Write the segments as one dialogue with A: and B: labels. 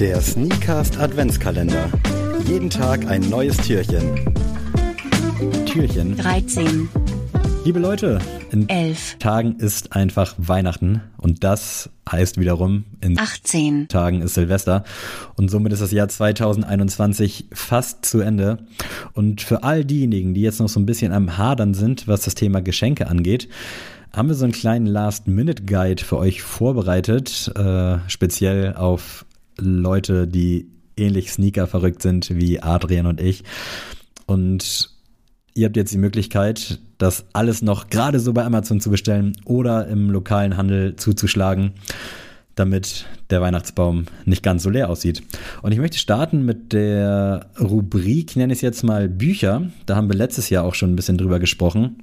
A: Der Sneakast Adventskalender. Jeden Tag ein neues Türchen.
B: Türchen.
C: 13,
B: Liebe Leute, in
C: 11,
B: Tagen ist einfach Weihnachten und das heißt wiederum, in
C: 18,
B: Tagen ist Silvester und somit ist das Jahr 2021 fast zu Ende. Und für all diejenigen, die jetzt noch so ein bisschen am Hadern sind, was das Thema Geschenke angeht, haben wir so einen kleinen Last-Minute-Guide für euch vorbereitet, äh, speziell auf Leute, die ähnlich Sneaker verrückt sind wie Adrian und ich. Und ihr habt jetzt die Möglichkeit, das alles noch gerade so bei Amazon zu bestellen oder im lokalen Handel zuzuschlagen, damit der Weihnachtsbaum nicht ganz so leer aussieht. Und ich möchte starten mit der Rubrik, nenne ich es jetzt mal Bücher. Da haben wir letztes Jahr auch schon ein bisschen drüber gesprochen.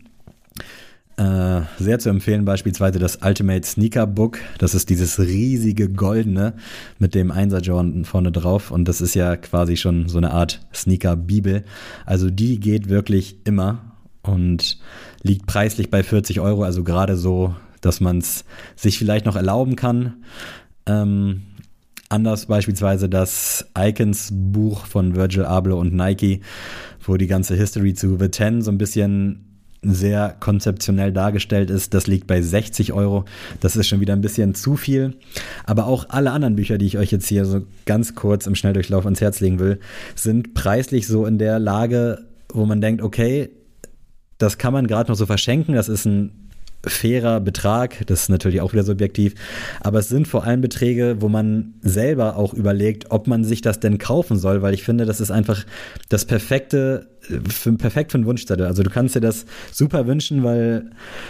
B: Äh, sehr zu empfehlen beispielsweise das Ultimate Sneaker Book. Das ist dieses riesige goldene mit dem Einser-Jordan vorne drauf. Und das ist ja quasi schon so eine Art Sneaker-Bibel. Also die geht wirklich immer und liegt preislich bei 40 Euro. Also gerade so, dass man es sich vielleicht noch erlauben kann. Ähm, anders beispielsweise das Icons-Buch von Virgil Abloh und Nike, wo die ganze History zu The Ten so ein bisschen sehr konzeptionell dargestellt ist. Das liegt bei 60 Euro. Das ist schon wieder ein bisschen zu viel. Aber auch alle anderen Bücher, die ich euch jetzt hier so ganz kurz im Schnelldurchlauf ans Herz legen will, sind preislich so in der Lage, wo man denkt, okay, das kann man gerade noch so verschenken. Das ist ein fairer Betrag, das ist natürlich auch wieder subjektiv, aber es sind vor allem Beträge, wo man selber auch überlegt, ob man sich das denn kaufen soll, weil ich finde, das ist einfach das perfekte, für, perfekt für einen Wunschzettel. Also du kannst dir das super wünschen, weil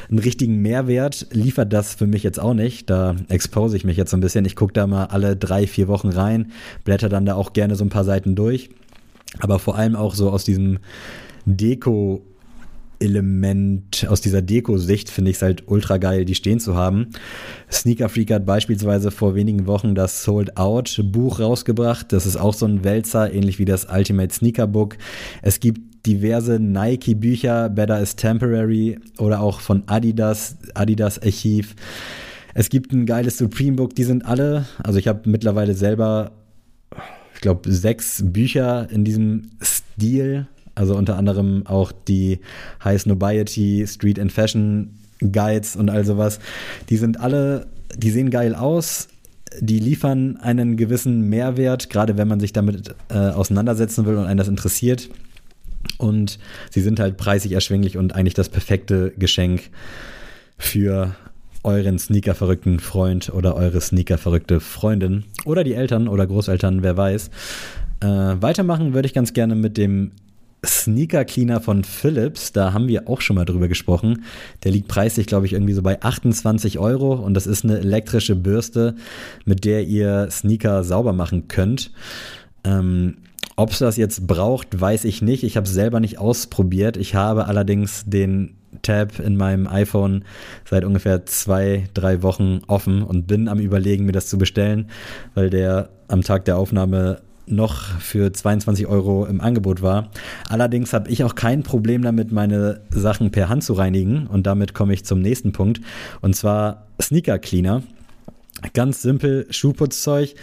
B: einen richtigen Mehrwert liefert das für mich jetzt auch nicht. Da expose ich mich jetzt so ein bisschen. Ich gucke da mal alle drei, vier Wochen rein, blätter dann da auch gerne so ein paar Seiten durch, aber vor allem auch so aus diesem Deko Element aus dieser Deko-Sicht finde ich es halt ultra geil, die stehen zu haben. Sneaker Freak hat beispielsweise vor wenigen Wochen das Sold Out Buch rausgebracht. Das ist auch so ein Wälzer, ähnlich wie das Ultimate Sneaker Book. Es gibt diverse Nike Bücher, Better is Temporary oder auch von Adidas, Adidas Archiv. Es gibt ein geiles Supreme Book, die sind alle, also ich habe mittlerweile selber, ich glaube, sechs Bücher in diesem Stil also unter anderem auch die High Snobiety, Street and Fashion Guides und all sowas. Die sind alle, die sehen geil aus. Die liefern einen gewissen Mehrwert, gerade wenn man sich damit äh, auseinandersetzen will und einen das interessiert. Und sie sind halt preisig erschwinglich und eigentlich das perfekte Geschenk für euren Sneaker-verrückten Freund oder eure Sneaker-verrückte Freundin oder die Eltern oder Großeltern, wer weiß. Äh, weitermachen würde ich ganz gerne mit dem Sneaker Cleaner von Philips, da haben wir auch schon mal drüber gesprochen. Der liegt preislich, glaube ich, irgendwie so bei 28 Euro und das ist eine elektrische Bürste, mit der ihr Sneaker sauber machen könnt. Ähm, Ob es das jetzt braucht, weiß ich nicht. Ich habe es selber nicht ausprobiert. Ich habe allerdings den Tab in meinem iPhone seit ungefähr zwei, drei Wochen offen und bin am Überlegen, mir das zu bestellen, weil der am Tag der Aufnahme noch für 22 Euro im Angebot war. Allerdings habe ich auch kein Problem damit, meine Sachen per Hand zu reinigen. Und damit komme ich zum nächsten Punkt. Und zwar Sneaker Cleaner. Ganz simpel Schuhputzzeug.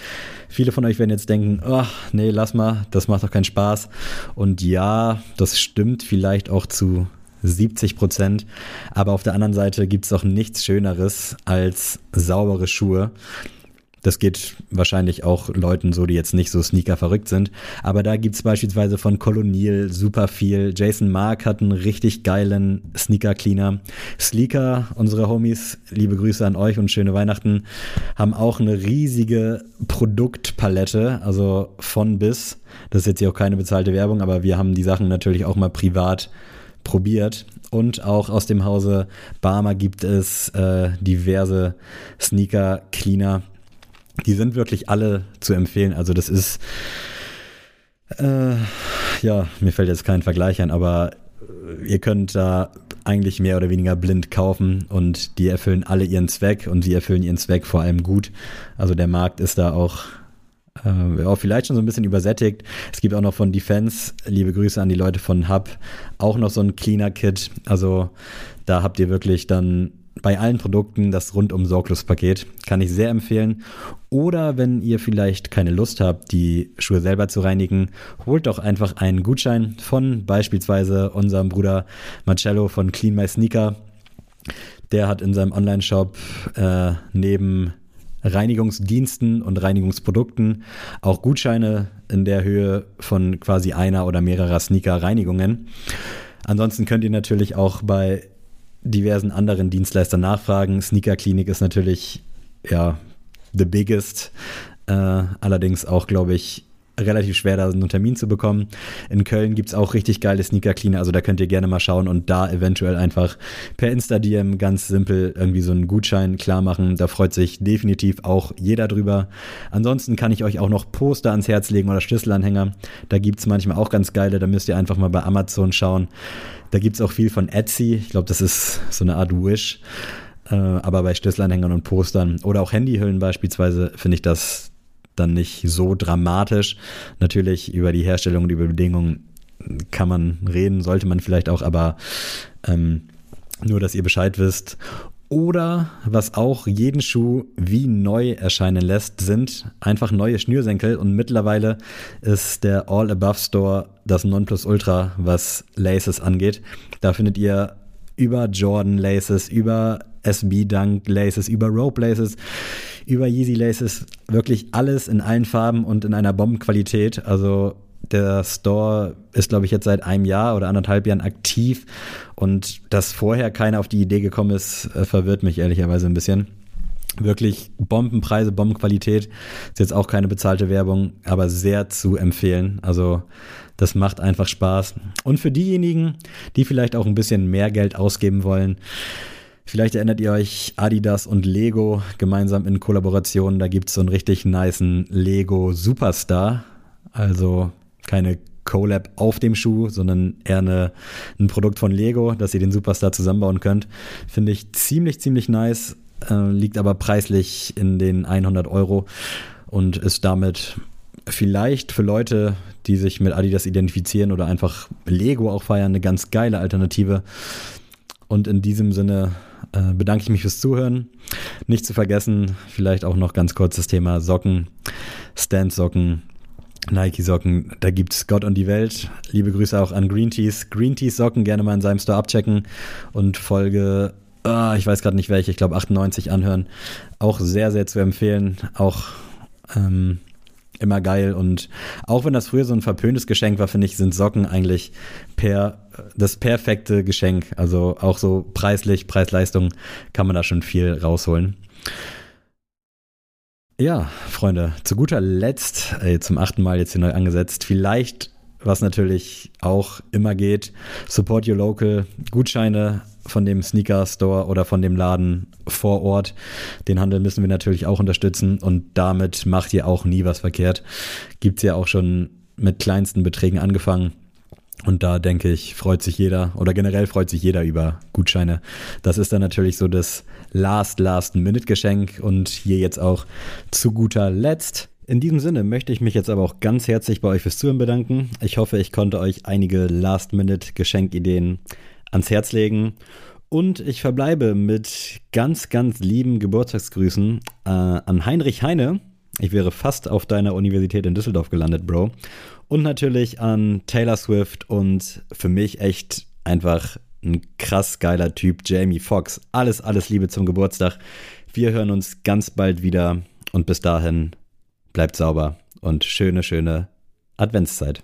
B: Viele von euch werden jetzt denken, oh, nee, lass mal, das macht doch keinen Spaß. Und ja, das stimmt vielleicht auch zu 70 Prozent. Aber auf der anderen Seite gibt es auch nichts Schöneres als saubere Schuhe. Das geht wahrscheinlich auch Leuten so, die jetzt nicht so Sneaker verrückt sind. Aber da gibt's beispielsweise von Colonial super viel. Jason Mark hat einen richtig geilen Sneaker Cleaner. Sleeker, unsere Homies, liebe Grüße an euch und schöne Weihnachten, haben auch eine riesige Produktpalette, also von bis. Das ist jetzt hier auch keine bezahlte Werbung, aber wir haben die Sachen natürlich auch mal privat probiert. Und auch aus dem Hause Barmer gibt es äh, diverse Sneaker Cleaner die sind wirklich alle zu empfehlen. Also das ist, äh, ja, mir fällt jetzt kein Vergleich ein, aber ihr könnt da eigentlich mehr oder weniger blind kaufen und die erfüllen alle ihren Zweck und sie erfüllen ihren Zweck vor allem gut. Also der Markt ist da auch äh, auch vielleicht schon so ein bisschen übersättigt. Es gibt auch noch von Defense, liebe Grüße an die Leute von Hub, auch noch so ein Cleaner Kit. Also da habt ihr wirklich dann bei allen Produkten das rundum sorglos Paket. Kann ich sehr empfehlen. Oder wenn ihr vielleicht keine Lust habt, die Schuhe selber zu reinigen, holt doch einfach einen Gutschein von beispielsweise unserem Bruder Marcello von Clean My Sneaker. Der hat in seinem Online-Shop äh, neben Reinigungsdiensten und Reinigungsprodukten auch Gutscheine in der Höhe von quasi einer oder mehrerer Sneaker-Reinigungen. Ansonsten könnt ihr natürlich auch bei diversen anderen Dienstleistern nachfragen. Sneaker Klinik ist natürlich ja the biggest. Äh, allerdings auch, glaube ich, relativ schwer, da einen Termin zu bekommen. In Köln gibt es auch richtig geile Sneaker-Cleaner, also da könnt ihr gerne mal schauen und da eventuell einfach per Insta-DM ganz simpel irgendwie so einen Gutschein klar machen. Da freut sich definitiv auch jeder drüber. Ansonsten kann ich euch auch noch Poster ans Herz legen oder Schlüsselanhänger. Da gibt es manchmal auch ganz geile, da müsst ihr einfach mal bei Amazon schauen. Da gibt es auch viel von Etsy. Ich glaube, das ist so eine Art Wish. Äh, aber bei Schlüsselanhängern und Postern oder auch Handyhüllen beispielsweise finde ich das dann nicht so dramatisch. Natürlich über die Herstellung und über Bedingungen kann man reden, sollte man vielleicht auch, aber ähm, nur, dass ihr Bescheid wisst. Oder was auch jeden Schuh wie neu erscheinen lässt, sind einfach neue Schnürsenkel. Und mittlerweile ist der All Above Store das Nonplusultra, was Laces angeht. Da findet ihr über Jordan Laces, über SB Dunk Laces, über Rope Laces, über Yeezy Laces, wirklich alles in allen Farben und in einer Bombenqualität. Also der Store ist, glaube ich, jetzt seit einem Jahr oder anderthalb Jahren aktiv und dass vorher keiner auf die Idee gekommen ist, äh, verwirrt mich ehrlicherweise ein bisschen. Wirklich Bombenpreise, Bombenqualität. Ist jetzt auch keine bezahlte Werbung, aber sehr zu empfehlen. Also das macht einfach Spaß. Und für diejenigen, die vielleicht auch ein bisschen mehr Geld ausgeben wollen, Vielleicht erinnert ihr euch Adidas und Lego gemeinsam in Kollaboration. Da gibt es so einen richtig niceen Lego Superstar. Also keine Collab auf dem Schuh, sondern eher eine, ein Produkt von Lego, dass ihr den Superstar zusammenbauen könnt. Finde ich ziemlich, ziemlich nice. Äh, liegt aber preislich in den 100 Euro und ist damit vielleicht für Leute, die sich mit Adidas identifizieren oder einfach Lego auch feiern, eine ganz geile Alternative. Und in diesem Sinne äh, bedanke ich mich fürs Zuhören. Nicht zu vergessen, vielleicht auch noch ganz kurz das Thema Socken, Stand-Socken, Nike-Socken. Da gibt es Gott und die Welt. Liebe Grüße auch an Green Tees. Green Tees Socken gerne mal in seinem Store abchecken und Folge, ah, ich weiß gerade nicht welche, ich glaube 98 anhören. Auch sehr, sehr zu empfehlen. Auch ähm, immer geil. Und auch wenn das früher so ein verpöntes Geschenk war, finde ich, sind Socken eigentlich per, das perfekte Geschenk. Also auch so preislich, Preis-Leistung kann man da schon viel rausholen. Ja, Freunde, zu guter Letzt, ey, zum achten Mal jetzt hier neu angesetzt, vielleicht, was natürlich auch immer geht, Support Your Local, Gutscheine von dem Sneaker Store oder von dem Laden vor Ort. Den Handel müssen wir natürlich auch unterstützen und damit macht ihr auch nie was verkehrt. Gibt es ja auch schon mit kleinsten Beträgen angefangen. Und da denke ich, freut sich jeder oder generell freut sich jeder über Gutscheine. Das ist dann natürlich so das Last, Last Minute Geschenk und hier jetzt auch zu guter Letzt. In diesem Sinne möchte ich mich jetzt aber auch ganz herzlich bei euch fürs Zuhören bedanken. Ich hoffe, ich konnte euch einige Last Minute Geschenkideen ans Herz legen. Und ich verbleibe mit ganz, ganz lieben Geburtstagsgrüßen äh, an Heinrich Heine. Ich wäre fast auf deiner Universität in Düsseldorf gelandet, Bro. Und natürlich an Taylor Swift und für mich echt einfach ein krass geiler Typ, Jamie Foxx. Alles, alles Liebe zum Geburtstag. Wir hören uns ganz bald wieder und bis dahin bleibt sauber und schöne, schöne Adventszeit.